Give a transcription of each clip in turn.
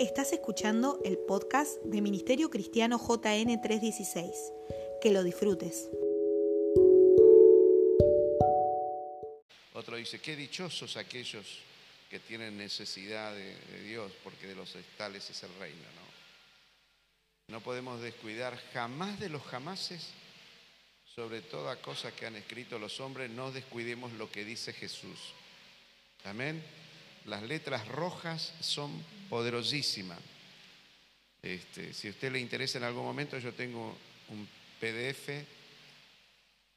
Estás escuchando el podcast de Ministerio Cristiano JN 316. Que lo disfrutes. Otro dice, qué dichosos aquellos que tienen necesidad de, Dios, porque de los tales es el reino, ¿no? No podemos descuidar jamás de los jamases sobre toda cosa que han escrito los hombres, no descuidemos lo que dice Jesús. Amén. Las letras rojas son poderosísimas. Este, si a usted le interesa en algún momento, yo tengo un PDF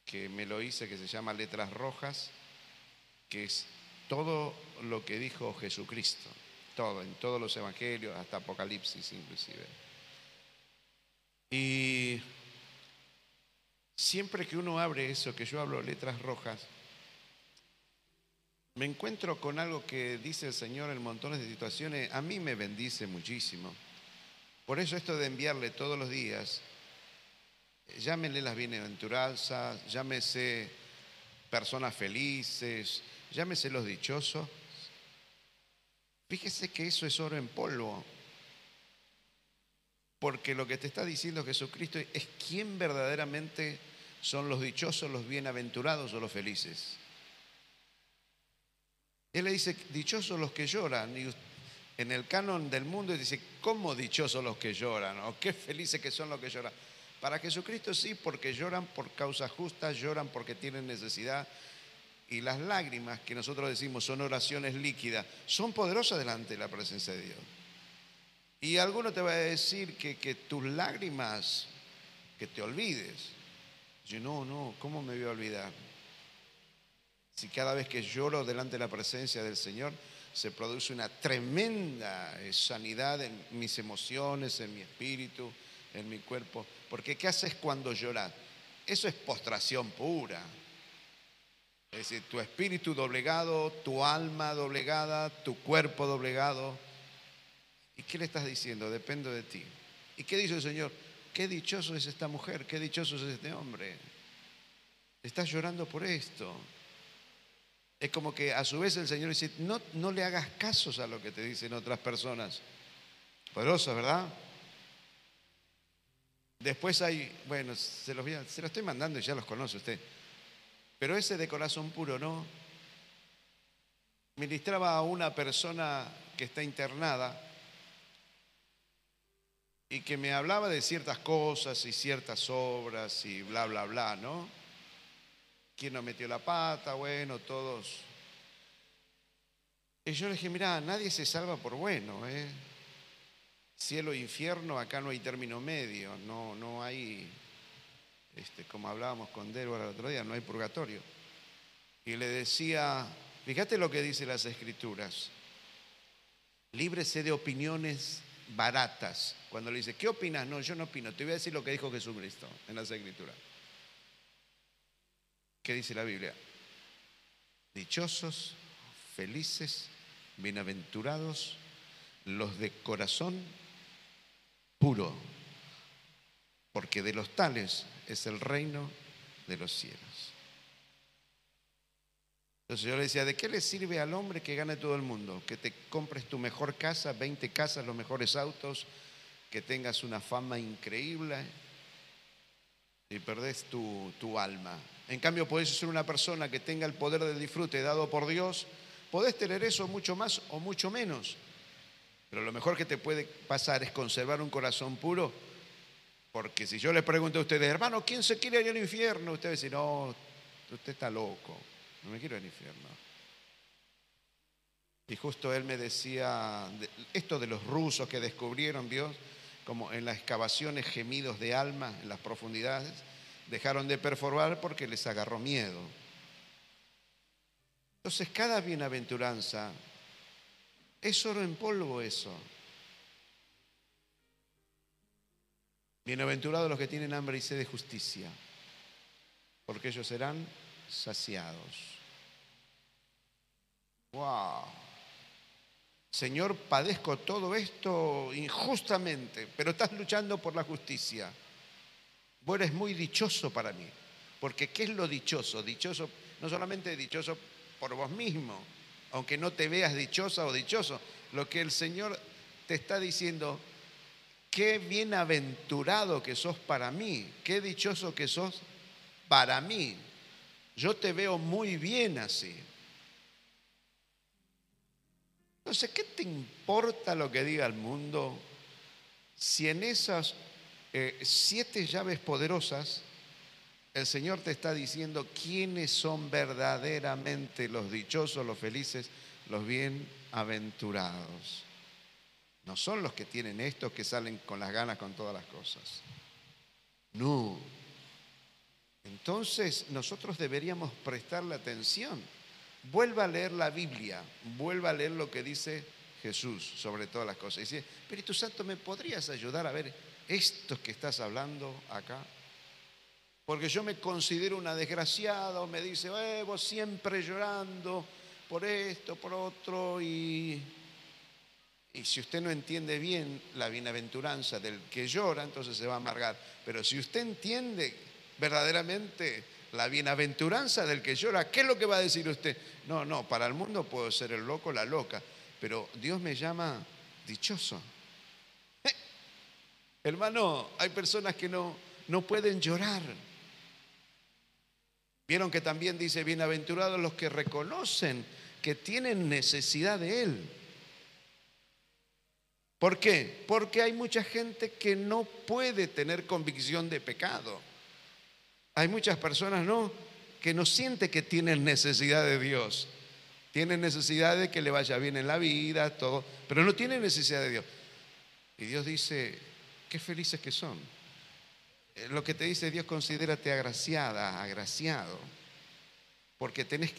que me lo hice que se llama Letras Rojas, que es todo lo que dijo Jesucristo, todo, en todos los evangelios, hasta Apocalipsis inclusive. Y siempre que uno abre eso, que yo hablo letras rojas, me encuentro con algo que dice el Señor en montones de situaciones, a mí me bendice muchísimo. Por eso esto de enviarle todos los días, llámenle las bienaventuranzas, llámese personas felices, llámese los dichosos. Fíjese que eso es oro en polvo. Porque lo que te está diciendo Jesucristo es quién verdaderamente son los dichosos, los bienaventurados o los felices. Él le dice, dichosos los que lloran. Y en el canon del mundo dice, ¿cómo dichosos los que lloran? ¿O qué felices que son los que lloran? Para Jesucristo sí, porque lloran por causas justas, lloran porque tienen necesidad. Y las lágrimas que nosotros decimos son oraciones líquidas, son poderosas delante de la presencia de Dios. Y alguno te va a decir que, que tus lágrimas, que te olvides. Yo, no, no, ¿cómo me voy a olvidar? Si cada vez que lloro delante de la presencia del Señor se produce una tremenda eh, sanidad en mis emociones, en mi espíritu, en mi cuerpo. Porque ¿qué haces cuando lloras? Eso es postración pura. Es decir, tu espíritu doblegado, tu alma doblegada, tu cuerpo doblegado. ¿Y qué le estás diciendo? Dependo de ti. ¿Y qué dice el Señor? Qué dichoso es esta mujer, qué dichoso es este hombre. Estás llorando por esto. Es como que a su vez el Señor dice, no, no le hagas casos a lo que te dicen otras personas. Poderoso, ¿verdad? Después hay, bueno, se los, voy a- se los estoy mandando y ya los conoce usted. Pero ese de corazón puro, ¿no? Ministraba a una persona que está internada y que me hablaba de ciertas cosas y ciertas obras y bla, bla, bla, ¿no? ¿Quién no metió la pata? Bueno, todos. Y yo le dije, mira, nadie se salva por bueno, ¿eh? Cielo e infierno, acá no hay término medio, no, no hay, este, como hablábamos con Débora el otro día, no hay purgatorio. Y le decía, fíjate lo que dice las escrituras, líbrese de opiniones baratas. Cuando le dice, ¿qué opinas? No, yo no opino, te voy a decir lo que dijo Jesucristo en las escrituras. ¿Qué dice la Biblia? Dichosos, felices, bienaventurados los de corazón puro, porque de los tales es el reino de los cielos. Entonces yo le decía, ¿de qué le sirve al hombre que gane todo el mundo? Que te compres tu mejor casa, 20 casas, los mejores autos, que tengas una fama increíble y perdés tu, tu alma. En cambio, podés ser una persona que tenga el poder del disfrute dado por Dios, podés tener eso mucho más o mucho menos. Pero lo mejor que te puede pasar es conservar un corazón puro, porque si yo le pregunto a ustedes, hermano, ¿quién se quiere ir al infierno? Ustedes dicen, no, usted está loco, no me quiero al infierno. Y justo él me decía, de- esto de los rusos que descubrieron, Dios, como en las excavaciones gemidos de alma, en las profundidades, dejaron de perforar porque les agarró miedo. Entonces cada bienaventuranza es oro en polvo eso. Bienaventurados los que tienen hambre y sed de justicia, porque ellos serán saciados. Wow. Señor, padezco todo esto injustamente, pero estás luchando por la justicia. Vos eres muy dichoso para mí, porque ¿qué es lo dichoso? Dichoso, no solamente dichoso por vos mismo, aunque no te veas dichosa o dichoso, lo que el Señor te está diciendo, qué bienaventurado que sos para mí, qué dichoso que sos para mí. Yo te veo muy bien así. Entonces, ¿qué te importa lo que diga el mundo si en esas eh, siete llaves poderosas el Señor te está diciendo quiénes son verdaderamente los dichosos, los felices, los bienaventurados? No son los que tienen esto que salen con las ganas con todas las cosas. No. Entonces nosotros deberíamos prestarle atención. Vuelva a leer la Biblia, vuelva a leer lo que dice Jesús sobre todas las cosas. Y dice, Espíritu Santo, ¿me podrías ayudar a ver esto que estás hablando acá? Porque yo me considero una desgraciada o me dice, eh, vos siempre llorando por esto, por otro, y y si usted no entiende bien la bienaventuranza del que llora, entonces se va a amargar. Pero si usted entiende verdaderamente la bienaventuranza del que llora, ¿qué es lo que va a decir usted? No, no, para el mundo puedo ser el loco, la loca, pero Dios me llama dichoso. Hermano, hay personas que no, no pueden llorar. Vieron que también dice, bienaventurados los que reconocen que tienen necesidad de Él. ¿Por qué? Porque hay mucha gente que no puede tener convicción de pecado. Hay muchas personas, ¿no? Que no siente que tienen necesidad de Dios. Tienen necesidad de que le vaya bien en la vida, todo, pero no tienen necesidad de Dios. Y Dios dice, qué felices que son. Eh, lo que te dice Dios, considérate agraciada, agraciado, porque tenés,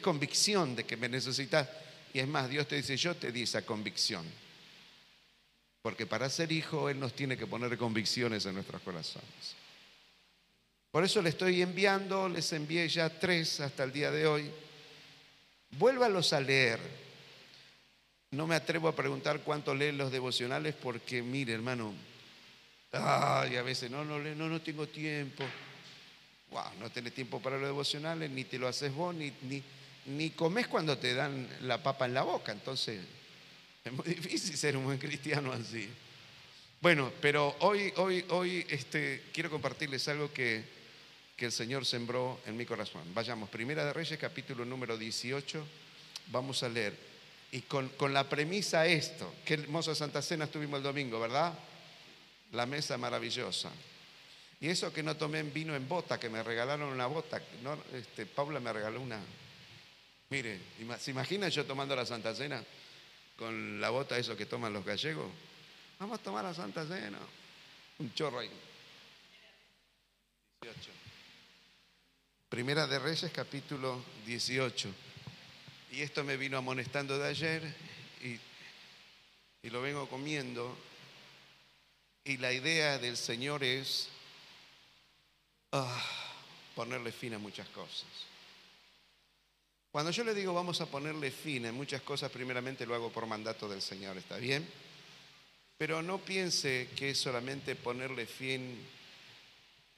convicción de que me necesitas. Y es más, Dios te dice, yo te di esa convicción. Porque para ser hijo Él nos tiene que poner convicciones en nuestros corazones. Por eso le estoy enviando, les envié ya tres hasta el día de hoy. Vuélvalos a leer. No me atrevo a preguntar cuánto leen los devocionales porque, mire, hermano, ay, a veces no, no, no, no tengo tiempo. Wow, no tenés tiempo para los devocionales, ni te lo haces vos, ni, ni, ni comes cuando te dan la papa en la boca. Entonces, es muy difícil ser un buen cristiano así. Bueno, pero hoy, hoy, hoy este, quiero compartirles algo que, que el Señor sembró en mi corazón. Vayamos, Primera de Reyes, capítulo número 18, vamos a leer. Y con, con la premisa esto, qué hermosa Santa Cena estuvimos el domingo, ¿verdad? La mesa maravillosa. Y eso que no tomé vino en bota, que me regalaron una bota. No, este, Paula me regaló una. Mire, ¿se imagina yo tomando la Santa Cena? con la bota eso que toman los gallegos. Vamos a tomar la Santa Cena. Un chorro ahí. 18. Primera de Reyes, capítulo 18. Y esto me vino amonestando de ayer y, lo vengo comiendo. Y la idea del Señor es ah, ponerle fin a muchas cosas. Cuando yo le digo vamos a ponerle fin en muchas cosas, primeramente lo hago por mandato del Señor, ¿está bien? Pero no piense que es solamente ponerle fin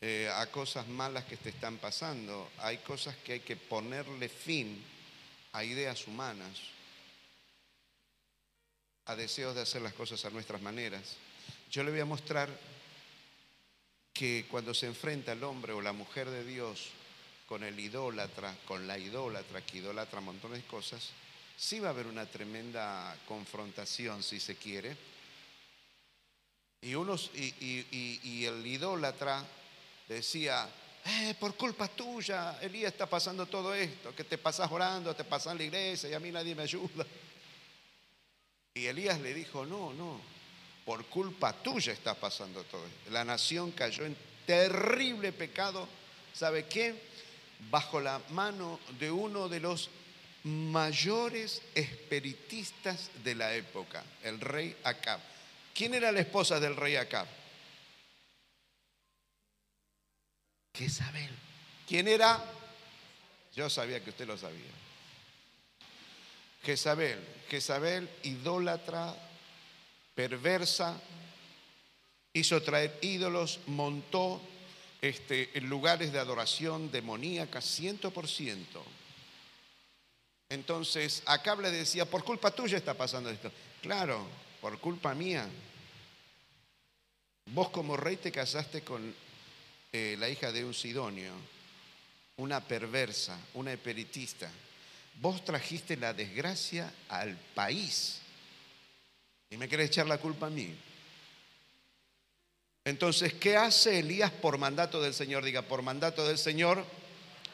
eh, a cosas malas que te están pasando. Hay cosas que hay que ponerle fin a ideas humanas, a deseos de hacer las cosas a nuestras maneras. Yo le voy a mostrar que cuando se enfrenta el hombre o la mujer de Dios con el idólatra, con la idólatra que idolatra montones de cosas, sí va a haber una tremenda confrontación, si se quiere. Y, unos, y, el idólatra decía, eh, por culpa tuya, Elías está pasando todo esto, que te pasas orando, te pasas en la iglesia y a mí nadie me ayuda. Y Elías le dijo, no, no, por culpa tuya está pasando todo esto. La nación cayó en terrible pecado. ¿Sabe qué? bajo la mano de uno de los mayores espiritistas de la época, el rey Acab. ¿Quién era la esposa del rey Acab? Jezabel. ¿Quién era? Yo sabía que usted lo sabía. Jezabel. Jezabel, idólatra, perversa, hizo traer ídolos, montó este, lugares de adoración demoníaca, ciento por ciento. Entonces, acá le decía, por culpa tuya está pasando esto. Claro, por culpa mía. Vos como rey te casaste con eh, la hija de un sidonio, una perversa, una espiritista. Vos trajiste la desgracia al país y me querés echar la culpa a mí. Entonces, ¿qué hace Elías por mandato del Señor? Diga, por mandato del Señor,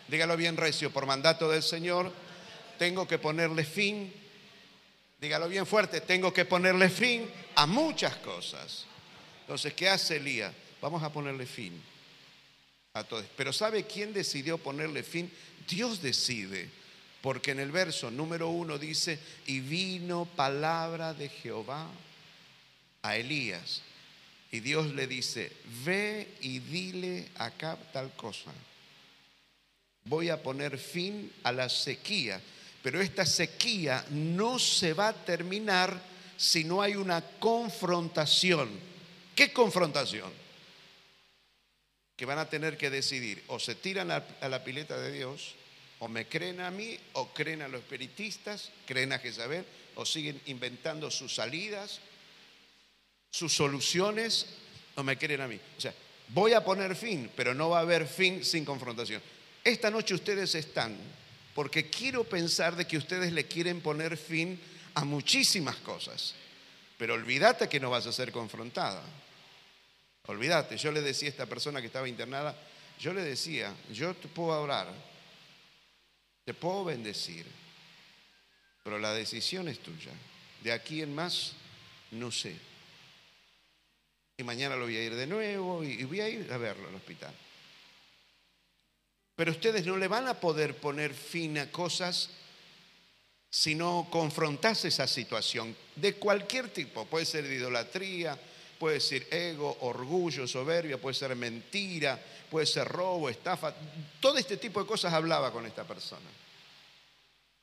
dígalo bien recio, por mandato del Señor, tengo que ponerle fin, dígalo bien fuerte, tengo que ponerle fin a muchas cosas. Entonces, ¿qué hace Elías? Vamos a ponerle fin Pero ¿sabe quién decidió ponerle fin? Dios decide. Porque en el verso número uno dice, y vino palabra de Jehová a Elías. Y Dios le dice, ve y dile acá tal cosa. Voy a poner fin a la sequía, pero esta sequía no se va a terminar si no hay una confrontación. ¿Qué confrontación? Que van a tener que decidir, o se tiran a, la pileta de Dios, o me creen a mí, o creen a los espiritistas, creen a Jezabel, o siguen inventando sus salidas, sus soluciones, o me creen a mí. O sea, voy a poner fin, pero no va a haber fin sin confrontación. Esta noche ustedes están, porque quiero pensar de que ustedes le quieren poner fin a muchísimas cosas, pero olvídate que no vas a ser confrontada. Olvídate, yo le decía a esta persona que estaba internada, yo le decía, yo te puedo orar, te puedo bendecir, pero la decisión es tuya. De aquí en más, no sé. Y mañana lo voy a ir de nuevo y voy a ir a verlo al hospital. Pero ustedes no le van a poder poner fin a cosas si no confrontas esa situación de cualquier tipo. Puede ser de idolatría, puede ser ego, orgullo, soberbia, puede ser mentira, puede ser robo, estafa. Todo este tipo de cosas hablaba con esta persona.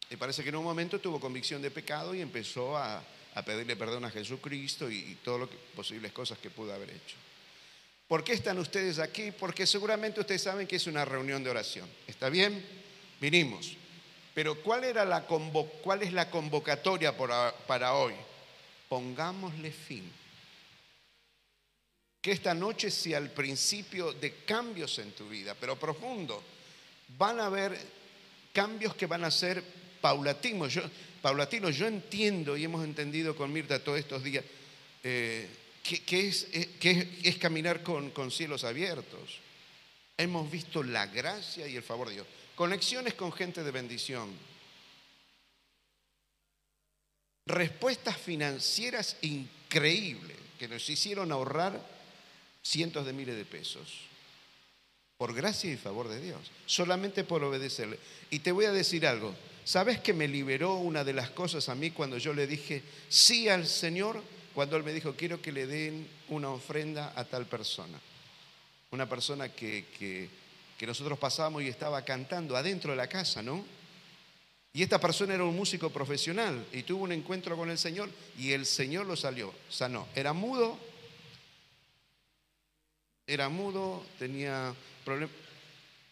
Y parece que en un momento tuvo convicción de pecado y empezó a, pedirle perdón a Jesucristo y, y todas las posibles cosas que pudo haber hecho. ¿Por qué están ustedes aquí? Porque seguramente ustedes saben que es una reunión de oración. ¿Está bien? Vinimos. Pero ¿cuál, era la cuál es la convocatoria para hoy? Pongámosle fin. Que esta noche sea el principio de cambios en tu vida, pero profundo. Van a haber cambios que van a ser paulatinos. Yo, paulatino, yo entiendo y hemos entendido con Mirta todos estos días. Eh, que, es, eh, es, caminar con cielos abiertos. Hemos visto la gracia y el favor de Dios. Conexiones con gente de bendición. Respuestas financieras increíbles que nos hicieron ahorrar cientos de miles de pesos. Por gracia y favor de Dios. Solamente por obedecerle. Y te voy a decir algo. ¿Sabes que me liberó una de las cosas a mí cuando yo le dije sí al Señor? cuando él me dijo, quiero que le den una ofrenda a tal persona. Una persona que, que, nosotros pasábamos y estaba cantando adentro de la casa, ¿no? Y esta persona era un músico profesional y tuvo un encuentro con el Señor y el Señor lo salió, sanó. Era mudo, era mudo, tenía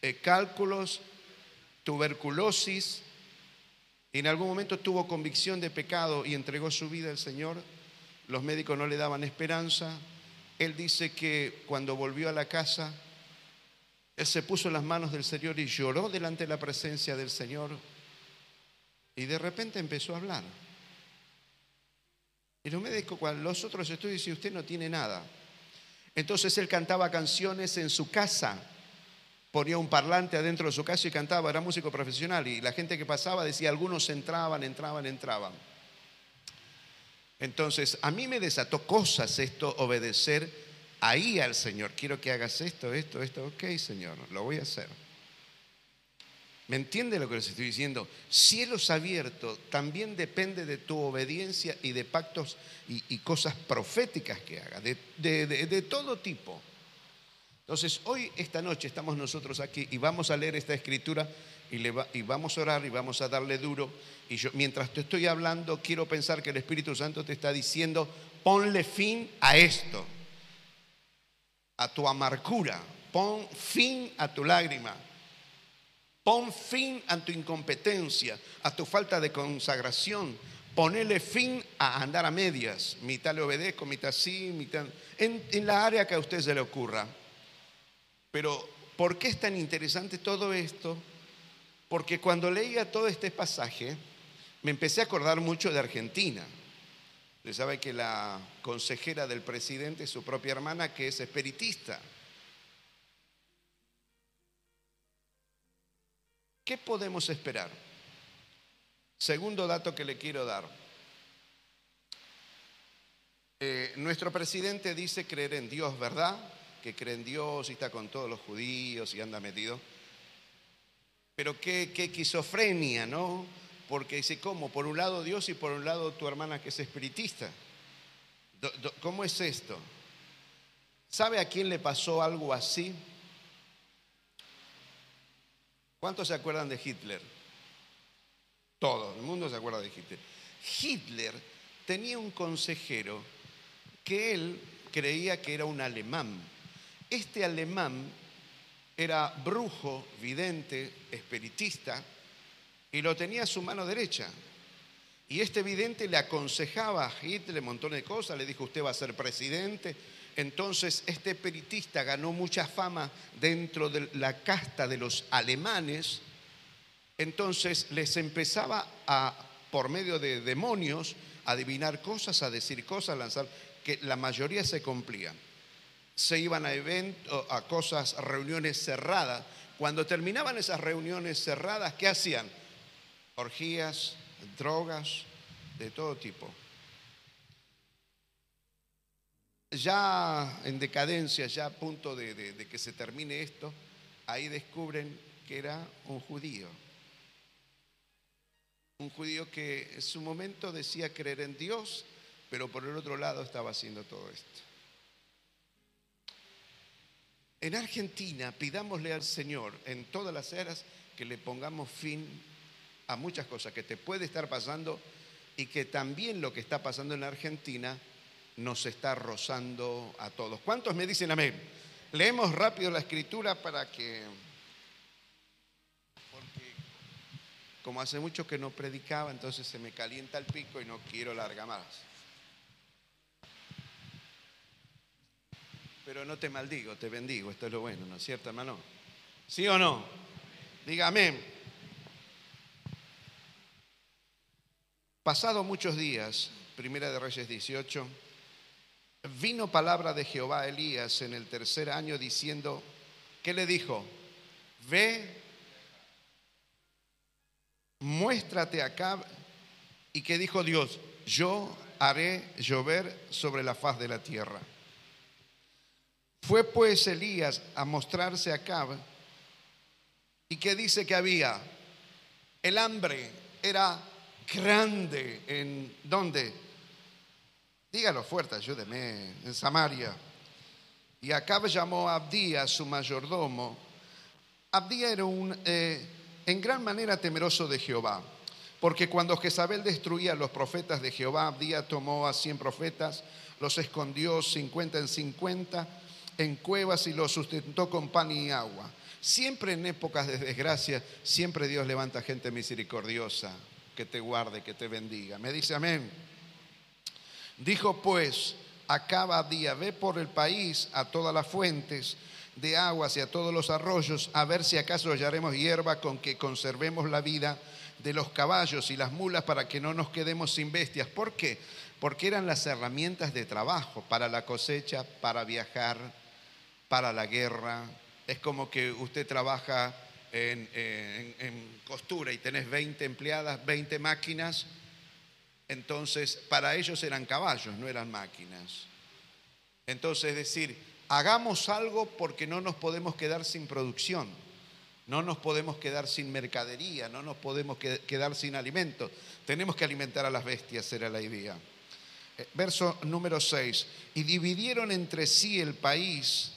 eh, cálculos, tuberculosis, y en algún momento tuvo convicción de pecado y entregó su vida al Señor los médicos no le daban esperanza. Él dice que cuando volvió a la casa, él se puso las manos del Señor y lloró delante de la presencia del Señor. Y de repente empezó a hablar. Y los médicos, cuando los otros estudios, dicen, usted no tiene nada. Entonces él cantaba canciones en su casa, ponía un parlante adentro de su casa y cantaba, era músico profesional. Y la gente que pasaba decía, algunos entraban, entraban, entraban. Entonces, a mí me desató cosas esto, obedecer ahí al Señor. Quiero que hagas esto, esto, esto. Ok, Señor, lo voy a hacer. ¿Me entiende lo que les estoy diciendo? Cielos abiertos también depende de tu obediencia y de pactos y, cosas proféticas que hagas, de todo tipo. Entonces, hoy, esta noche, estamos nosotros aquí y vamos a leer esta escritura y, vamos a orar y vamos a darle duro. Y yo, mientras te estoy hablando, quiero pensar que el Espíritu Santo te está diciendo, ponle fin a esto, a tu amargura, pon fin a tu lágrima, pon fin a tu incompetencia, a tu falta de consagración, ponerle fin a andar a medias. Mitad le obedezco, mitad sí, mitad... En, en la área que a usted se le ocurra. Pero, ¿por qué es tan interesante todo esto? Porque cuando leía todo este pasaje, me empecé a acordar mucho de Argentina. Usted sabe que la consejera del presidente es su propia hermana, que es espiritista. ¿Qué podemos esperar? Segundo dato que le quiero dar. Eh, nuestro presidente dice creer en Dios, ¿verdad? Que cree en Dios y está con todos los judíos y anda metido. Pero qué, qué esquizofrenia, ¿no? Porque dice, ¿cómo? Por un lado Dios y por un lado tu hermana que es espiritista. ¿Cómo es esto? ¿Sabe a quién le pasó algo así? ¿Cuántos se acuerdan de Hitler? Todo el mundo se acuerda de Hitler. Hitler tenía un consejero que él creía que era un alemán. Este alemán era brujo, vidente, espiritista, y lo tenía a su mano derecha. Y este vidente le aconsejaba a Hitler un montón de cosas, le dijo, usted va a ser presidente. Entonces este espiritista ganó mucha fama dentro de la casta de los alemanes. Entonces les empezaba a, por medio de demonios, a adivinar cosas, a decir cosas, a lanzar, que la mayoría se cumplían. Se iban a eventos, a cosas, reuniones cerradas. Cuando terminaban esas reuniones cerradas, ¿qué hacían? Orgías, drogas, de todo tipo. Ya en decadencia, ya a punto de, que se termine esto, ahí descubren que era un judío. Un judío que en su momento decía creer en Dios, pero por el otro lado estaba haciendo todo esto. En Argentina pidámosle al Señor en todas las eras que le pongamos fin a muchas cosas que te puede estar pasando y que también lo que está pasando en Argentina nos está rozando a todos. ¿Cuántos me dicen amén? Leemos rápido la escritura para que, porque como hace mucho que no predicaba, entonces se me calienta el pico y no quiero larga más. Pero no te maldigo, te bendigo, esto es lo bueno, ¿no es cierto, hermano? ¿Sí o no? Diga amén. Pasado muchos días, Primera de Reyes 18, vino palabra de Jehová a Elías en el tercer año diciendo, ¿qué le dijo? Ve, muéstrate acá. ¿Y qué dijo Dios? Yo haré llover sobre la faz de la tierra. Fue pues Elías a mostrarse a Cab y que dice que había el hambre era grande en dónde? Dígalo fuerte, ayúdeme, en Samaria. Y Acab llamó a Abdía, su mayordomo. Abdía era un, eh, en gran manera temeroso de Jehová, porque cuando Jezabel destruía a los profetas de Jehová, Abdía tomó a cien profetas, los escondió cincuenta en cincuenta en cuevas y los sustentó con pan y agua. Siempre en épocas de desgracia, siempre Dios levanta gente misericordiosa que te guarde, que te bendiga. Me dice amén. Dijo pues, acaba día, ve por el país a todas las fuentes de aguas y a todos los arroyos, a ver si acaso hallaremos hierba con que conservemos la vida de los caballos y las mulas para que no nos quedemos sin bestias. ¿Por qué? Porque eran las herramientas de trabajo para la cosecha, para viajar, para la guerra. Es como que usted trabaja en, costura y tenés 20 empleadas, 20 máquinas, entonces para ellos eran caballos, no eran máquinas. Entonces, es decir, hagamos algo porque no nos podemos quedar sin producción, no nos podemos quedar sin mercadería, no nos podemos quedar sin alimento. Tenemos que alimentar a las bestias, era la idea. Eh, verso número 6. Y dividieron entre sí el país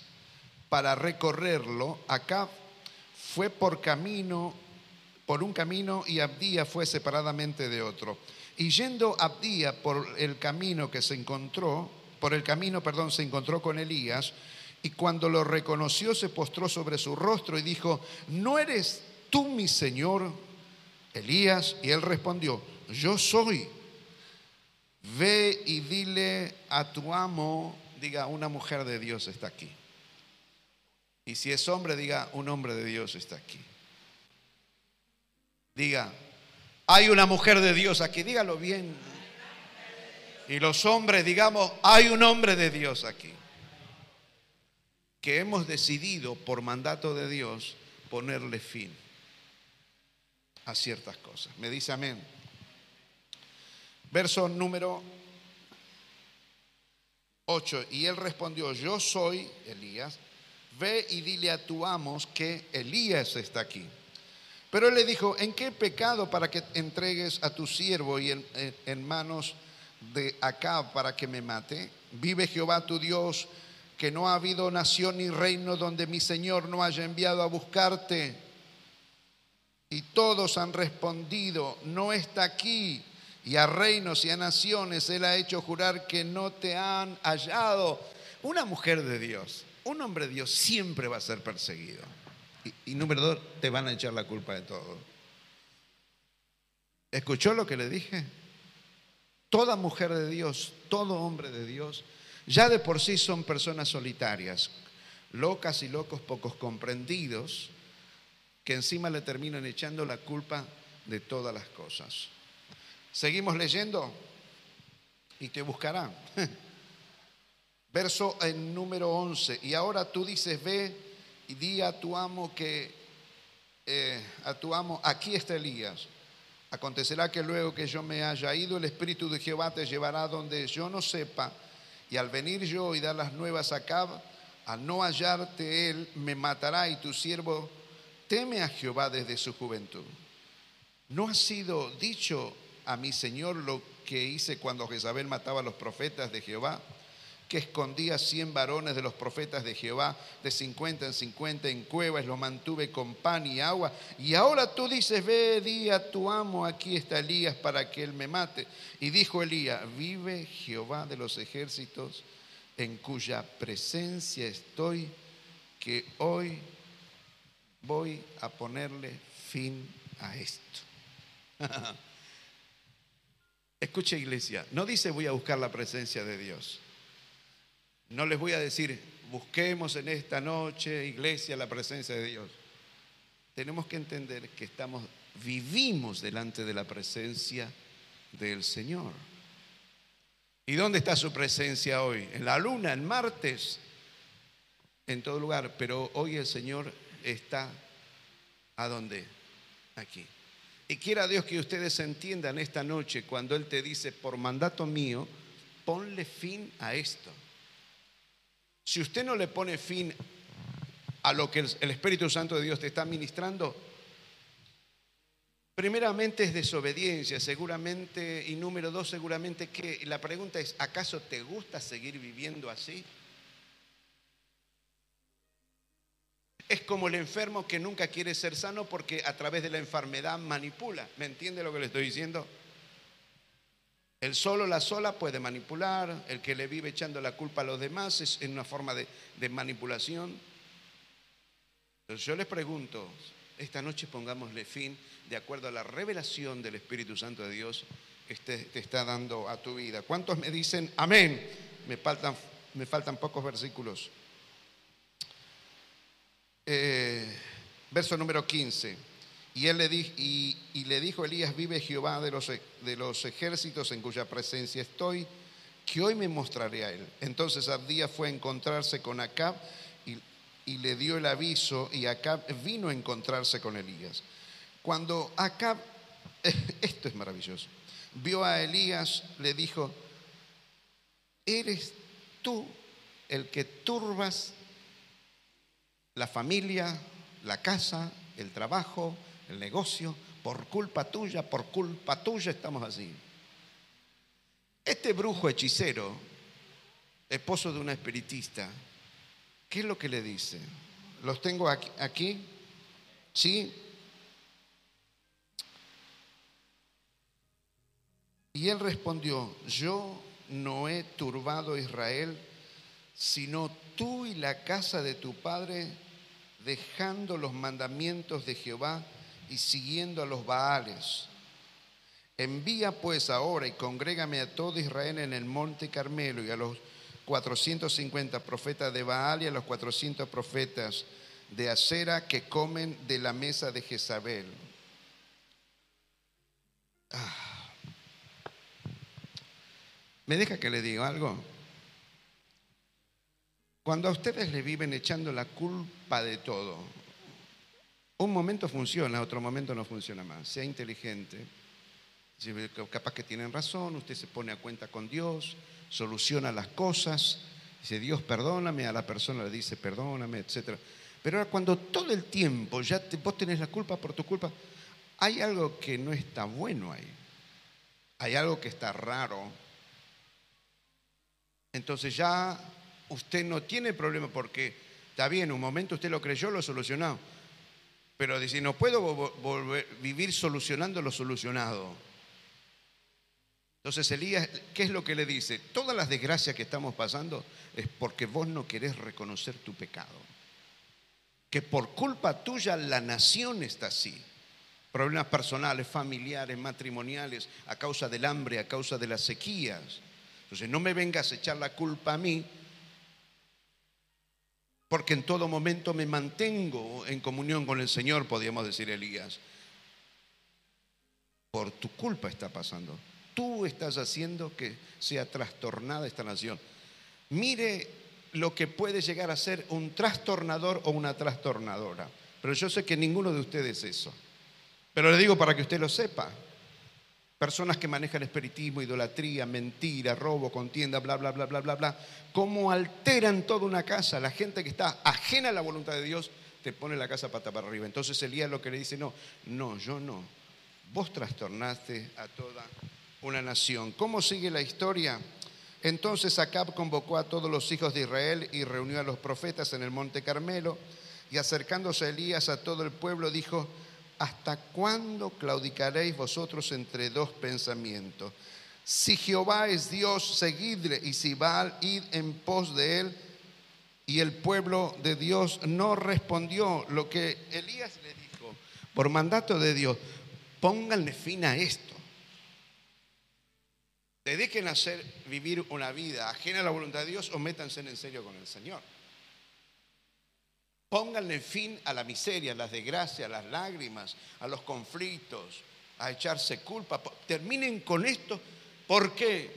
para recorrerlo. Acá fue por camino, por un camino y Abdía fue separadamente de otro. Y yendo Abdía por el camino que se encontró, por el camino, perdón, se encontró con Elías y cuando lo reconoció se postró sobre su rostro y dijo, ¿no eres tú mi Señor, Elías? Y él respondió, yo soy. ve y dile a tu amo, diga, una mujer de Dios está aquí. Y si es hombre, diga, un hombre de Dios está aquí. Diga, hay una mujer de Dios aquí, dígalo bien. Y los hombres, digamos, hay un hombre de Dios aquí. Que hemos decidido, por mandato de Dios, ponerle fin a ciertas cosas. Me dice amén. Verso número 8. Y él respondió, yo soy Elías, ve y dile a tu amos que Elías está aquí. Pero él le dijo, ¿en qué pecado para que entregues a tu siervo y en, manos de acá para que me mate? Vive Jehová tu Dios, que no ha habido nación ni reino donde mi Señor no haya enviado a buscarte. Y todos han respondido, no está aquí. Y a reinos y a naciones Él ha hecho jurar que no te han hallado. Una mujer de Dios, un hombre de Dios siempre va a ser perseguido. Y, número dos, te van a echar la culpa de todo. ¿Escuchó lo que le dije? Toda mujer de Dios, todo hombre de Dios, ya de por sí son personas solitarias, locas y locos pocos comprendidos, que encima le terminan echando la culpa de todas las cosas. Seguimos leyendo y te buscarán. Verso en número 11. Y ahora tú dices, ve y di a tu amo que, eh, a tu amo, aquí está Elías. Acontecerá que luego que yo me haya ido, el Espíritu de Jehová te llevará donde yo no sepa, y al venir yo y dar las nuevas a Acab, al no hallarte él, me matará y tu siervo teme a Jehová desde su juventud. ¿No ha sido dicho a mi Señor lo que hice cuando Jezabel mataba a los profetas de Jehová? Que escondía cien varones de los profetas de Jehová, de cincuenta en cincuenta en cuevas, los mantuve con pan y agua. Y ahora tú dices, ve, di a tu amo, aquí está Elías para que él me mate. Y dijo Elías, vive Jehová de los ejércitos, en cuya presencia estoy, que hoy voy a ponerle fin a esto. Escucha iglesia, no dice voy a buscar la presencia de Dios. No les voy a decir, busquemos en esta noche, iglesia, la presencia de Dios. Tenemos que entender que estamos, vivimos delante de la presencia del Señor. ¿Y dónde está su presencia hoy? En la luna, en martes, en todo lugar. Pero hoy el Señor está a dónde? Aquí. Y quiera Dios que ustedes entiendan esta noche cuando Él te dice, por mandato mío, ponle fin a esto. Si usted no le pone fin a lo que el Espíritu Santo de Dios te está ministrando, primeramente es desobediencia, seguramente, y número dos, seguramente que la pregunta es, ¿acaso te gusta seguir viviendo así? Es como el enfermo que nunca quiere ser sano porque a través de la enfermedad manipula. ¿Me entiende lo que le estoy diciendo? El solo, la sola puede manipular, el que le vive echando la culpa a los demás es una forma de, manipulación. Yo les pregunto, esta noche pongámosle fin de acuerdo a la revelación del Espíritu Santo de Dios que te, está dando a tu vida. ¿Cuántos me dicen amén? Me faltan, me faltan pocos versículos. Eh, verso número 15. Y, él le, y, le dijo Elías, vive Jehová de los, de los ejércitos en cuya presencia estoy, que hoy me mostraré a él. Entonces Abdías fue a encontrarse con Acab y, y, le dio el aviso y Acab vino a encontrarse con Elías. Cuando Acab, esto es maravilloso, vio a Elías, le dijo, ¿eres tú el que turbas la familia, la casa, el trabajo, el negocio, por culpa tuya, por culpa tuya estamos así. Este brujo hechicero, esposo de una espiritista, ¿qué es lo que le dice? ¿Los tengo aquí? ¿Sí? Y él respondió, yo no he turbado a Israel, sino tú y la casa de tu padre, dejando los mandamientos de Jehová y siguiendo a los Baales. Envía pues ahora y congrégame a todo Israel en el monte Carmelo y a los 450 profetas de Baal y a los 400 profetas de Acera que comen de la mesa de Jezabel. Ah. ¿Me deja que le diga algo? Cuando a ustedes le viven echando la culpa de todo, un momento funciona, otro momento no funciona más. Sea inteligente. Capaz que tienen razón, usted se pone a cuenta con Dios, soluciona las cosas, dice Dios perdóname, a la persona le dice perdóname, etc. Pero ahora cuando todo el tiempo ya vos tenés la culpa por tu culpa, hay algo que no está bueno ahí. Hay algo que está raro. Entonces ya usted no tiene problema porque está bien, un momento usted lo creyó, lo solucionó. Pero dice, no puedo volver, vivir solucionando lo solucionado. Entonces Elías, ¿qué es lo que le dice? Todas las desgracias que estamos pasando es porque vos no querés reconocer tu pecado. Que por culpa tuya la nación está así. Problemas personales, familiares, matrimoniales, a causa del hambre, a causa de las sequías. Entonces no me vengas a echar la culpa a mí, porque en todo momento me mantengo en comunión con el Señor, podríamos decir Elías. Por tu culpa está pasando. Tú estás haciendo que sea trastornada esta nación. Mire lo que puede llegar a ser un trastornador o una trastornadora. Pero yo sé que ninguno de ustedes es eso. Pero le digo para que usted lo sepa. Personas que manejan espiritismo, idolatría, mentira, robo, contienda, bla, bla, bla, bla, bla, bla. Cómo alteran toda una casa. La gente que está ajena a la voluntad de Dios te pone la casa pata para arriba. Entonces Elías lo que le dice, no, no, yo no. Vos trastornaste a toda una nación. ¿Cómo sigue la historia? Entonces Acab convocó a todos los hijos de Israel y reunió a los profetas en el monte Carmelo y acercándose a Elías a todo el pueblo dijo, ¿hasta cuándo claudicaréis vosotros entre dos pensamientos? Si Jehová es Dios, seguidle, y si Baal, id en pos de él. Y el pueblo de Dios no respondió lo que Elías le dijo, por mandato de Dios, pónganle fin a esto. Dediquen a hacer, vivir una vida ajena a la voluntad de Dios o métanse en serio con el Señor. Pónganle fin a la miseria, a las desgracias, a las lágrimas, a los conflictos, a echarse culpa. Terminen con esto. ¿Por qué?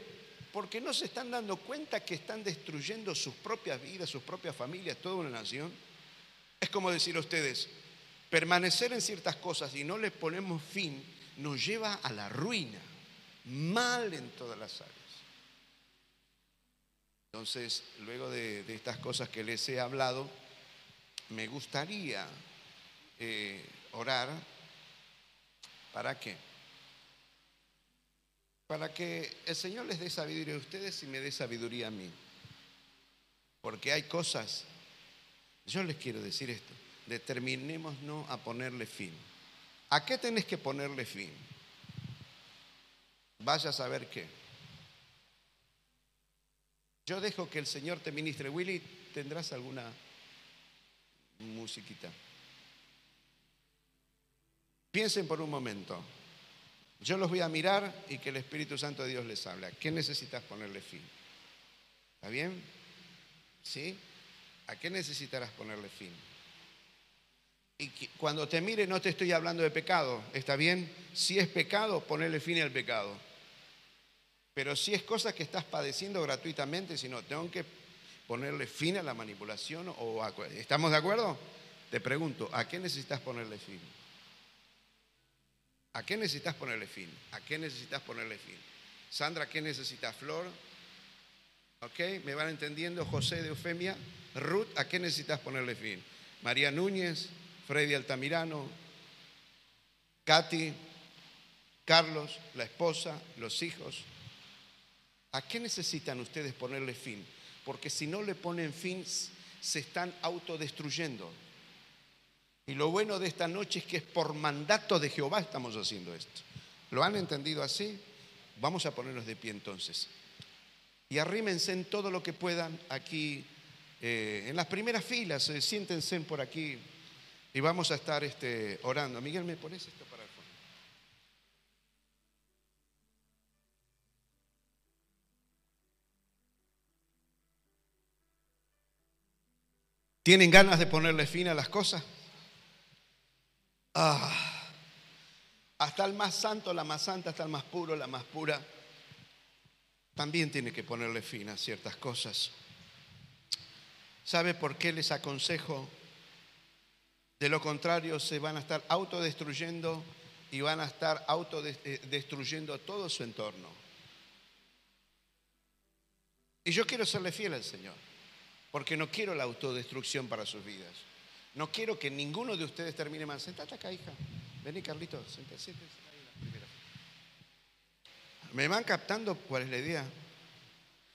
Porque no se están dando cuenta que están destruyendo sus propias vidas, sus propias familias, toda una nación. Es como decir a ustedes, permanecer en ciertas cosas y no les ponemos fin nos lleva a la ruina, mal en todas las áreas. Entonces, luego de, de estas cosas que les he hablado, me gustaría eh, orar. ¿Para qué? Para que el Señor les dé sabiduría a ustedes y me dé sabiduría a mí. Porque hay cosas, yo les quiero decir esto, determinemos no a ponerle fin. ¿A qué tenés que ponerle fin? Vaya a saber qué. Yo dejo que el Señor te ministre. Willy, ¿tendrás alguna musiquita. Piensen por un momento. Yo los voy a mirar y que el Espíritu Santo de Dios les habla. ¿Qué necesitas ponerle fin? ¿Está bien? ¿Sí? ¿A qué necesitarás ponerle fin? Y cuando te mire no te estoy hablando de pecado, ¿está bien? Si es pecado, ponerle fin al pecado. Pero si es cosa que estás padeciendo gratuitamente, si no, tengo que ponerle fin a la manipulación o ¿Estamos de acuerdo? Te pregunto, ¿a qué necesitas ponerle fin? ¿A qué necesitas ponerle fin? ¿A qué necesitas ponerle fin? Sandra, ¿qué necesitas? Flor. ¿Ok? ¿Me van entendiendo? José de Eufemia. Ruth, ¿a qué necesitas ponerle fin? María Núñez, Freddy Altamirano, Katy, Carlos, la esposa, los hijos. ¿A qué necesitan ustedes ponerle fin? Porque si no le ponen fin, se están autodestruyendo. Y lo bueno de esta noche es que es por mandato de Jehová estamos haciendo esto. ¿Lo han entendido así? Vamos a ponernos de pie entonces. Y arrímense en todo lo que puedan aquí, eh, en las primeras filas, eh, siéntense por aquí y vamos a estar este, orando. Miguel, ¿me pones esto ¿Tienen ganas de ponerle fin a las cosas? Ah, hasta el más santo, la más santa, hasta el más puro, la más pura, también tiene que ponerle fin a ciertas cosas. ¿Sabe por qué les aconsejo? De lo contrario, se van a estar autodestruyendo y van a estar autodestruyendo todo su entorno. Y yo quiero serle fiel al Señor porque no quiero la autodestrucción para sus vidas. No quiero que ninguno de ustedes termine mal. Sentate acá, hija. Vení, Carlito. Sentate, ¿Me van captando cuál es la idea?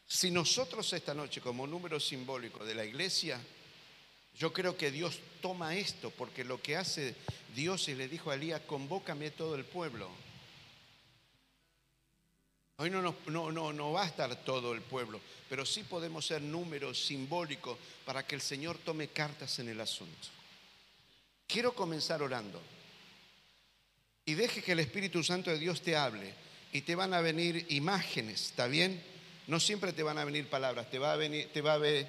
Si nosotros esta noche, como número simbólico de la iglesia, yo creo que Dios toma esto, porque lo que hace Dios y le dijo a Elías, convócame todo el pueblo. Hoy no, no, no, no va a estar todo el pueblo, pero sí podemos ser números simbólicos para que el Señor tome cartas en el asunto. Quiero comenzar orando y deje que el Espíritu Santo de Dios te hable y te van a venir imágenes, ¿está bien? No siempre te van a venir palabras, te va a venir, te va a ver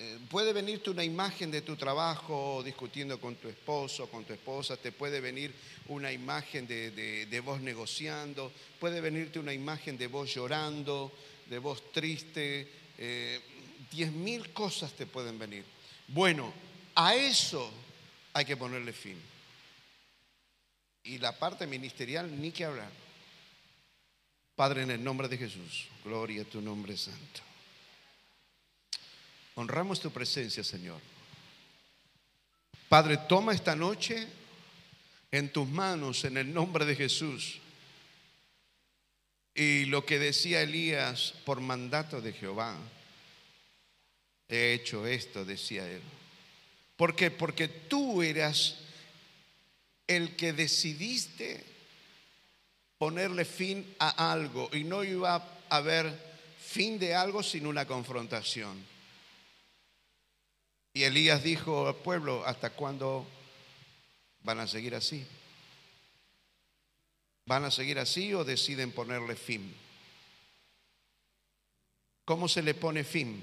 eh, puede venirte una imagen de tu trabajo discutiendo con tu esposo, con tu esposa, te puede venir una imagen de, vos negociando, puede venirte una imagen de vos llorando, de vos triste, eh, diez mil cosas te pueden venir. Bueno, a eso hay que ponerle fin. Y la parte ministerial, ni que hablar. Padre, en el nombre de Jesús, gloria a tu nombre santo. Honramos tu presencia, Señor. Padre, toma esta noche en tus manos en el nombre de Jesús. Y lo que decía Elías por mandato de Jehová, he hecho esto, decía él. ¿Por qué? Porque tú eras el que decidiste ponerle fin a algo y no iba a haber fin de algo sin una confrontación. Y Elías dijo al pueblo, ¿hasta cuándo van a seguir así? ¿Van a seguir así o deciden ponerle fin? ¿Cómo se le pone fin?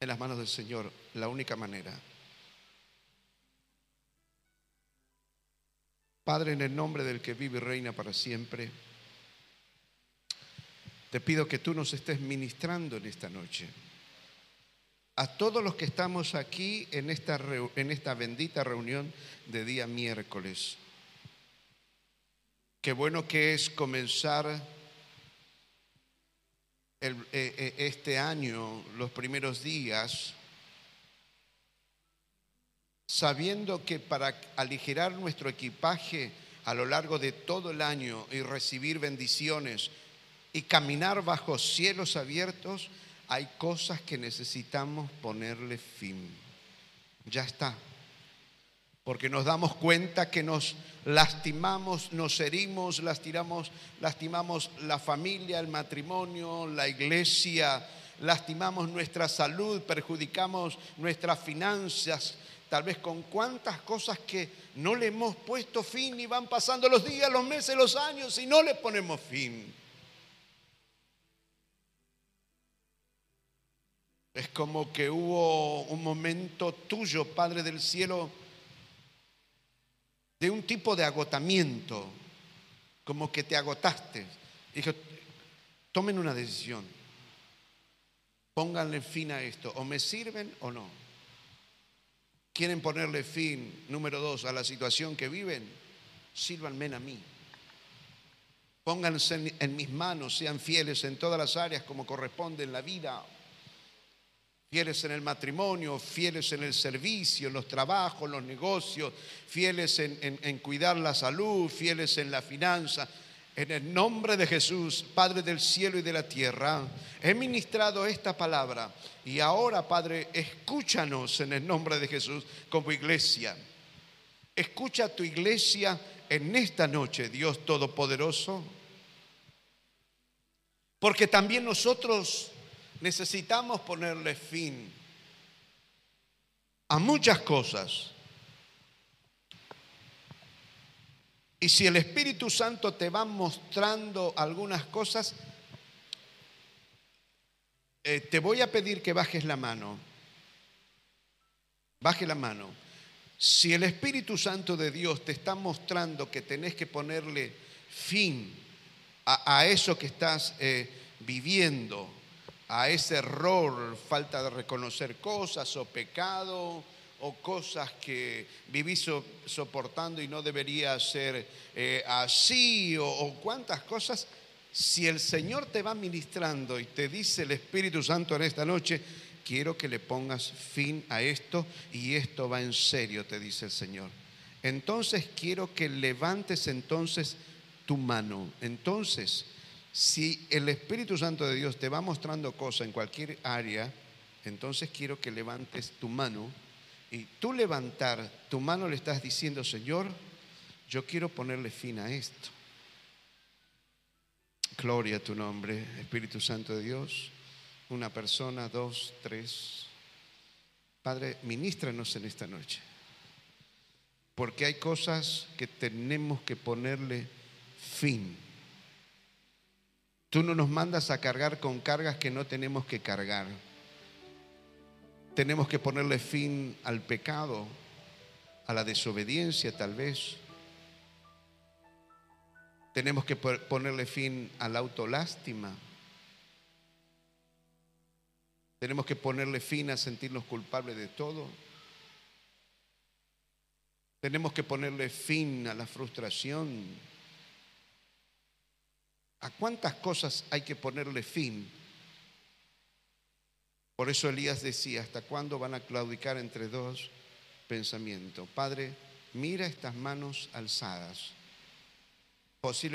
En las manos del Señor, la única manera. Padre, en el nombre del que vive y reina para siempre, te pido que tú nos estés ministrando en esta noche a todos los que estamos aquí en esta, en esta bendita reunión de día miércoles. Qué bueno que es comenzar eh, eh, este año, los primeros días, sabiendo que para aligerar nuestro equipaje a lo largo de todo el año y recibir bendiciones y caminar bajo cielos abiertos, hay cosas que necesitamos ponerle fin. Ya está. Porque nos damos cuenta que nos lastimamos, nos herimos, lastimamos, lastimamos la familia, el matrimonio, la iglesia, lastimamos nuestra salud, perjudicamos nuestras finanzas, tal vez con cuántas cosas que no le hemos puesto fin y van pasando los días, los meses, los años y no le ponemos fin. Es como que hubo un momento tuyo, Padre del Cielo, de un tipo de agotamiento, como que te agotaste. Dijo, tomen una decisión, pónganle fin a esto, o me sirven o no. ¿Quieren ponerle fin, número dos, a la situación que viven? Sírvanme a mí. Pónganse en mis manos, sean fieles en todas las áreas como corresponde en la vida fieles en el matrimonio, fieles en el servicio, en los trabajos, en los negocios, fieles en, cuidar la salud, fieles en la finanza. En el nombre de Jesús, Padre del cielo y de la tierra, he ministrado esta palabra y ahora, Padre, escúchanos en el nombre de Jesús como iglesia. Escucha a tu iglesia en esta noche, Dios Todopoderoso, porque también nosotros necesitamos ponerle fin a muchas cosas. Y si el Espíritu Santo te va mostrando algunas cosas, eh, te voy a pedir que bajes la mano. Baje la mano. Si el Espíritu Santo de Dios te está mostrando que tenés que ponerle fin a, eso que estás eh, viviendo, a ese error, falta de reconocer cosas o pecado o cosas que vivís soportando y no debería ser eh, así o, o cuántas cosas, si el Señor te va ministrando y te dice el Espíritu Santo en esta noche, quiero que le pongas fin a esto y esto va en serio, te dice el Señor. Entonces quiero que levantes entonces tu mano. Entonces, si el Espíritu Santo de Dios te va mostrando cosas en cualquier área, entonces quiero que levantes tu mano y tú levantar tu mano le estás diciendo, Señor, yo quiero ponerle fin a esto. Gloria a tu nombre, Espíritu Santo de Dios una persona, dos, tres. Padre, ministranos en esta noche. Porque hay cosas que tenemos que ponerle fin. Tú no nos mandas a cargar con cargas que no tenemos que cargar. Tenemos que ponerle fin al pecado, a la desobediencia tal vez. Tenemos que ponerle fin a la autolástima tenemos que ponerle fin a sentirnos culpables de todo. Tenemos que ponerle fin a la frustración. ¿A cuántas cosas hay que ponerle fin? Por eso Elías decía, ¿hasta cuándo van a claudicar entre dos pensamientos? Padre, mira estas manos alzadas. Posible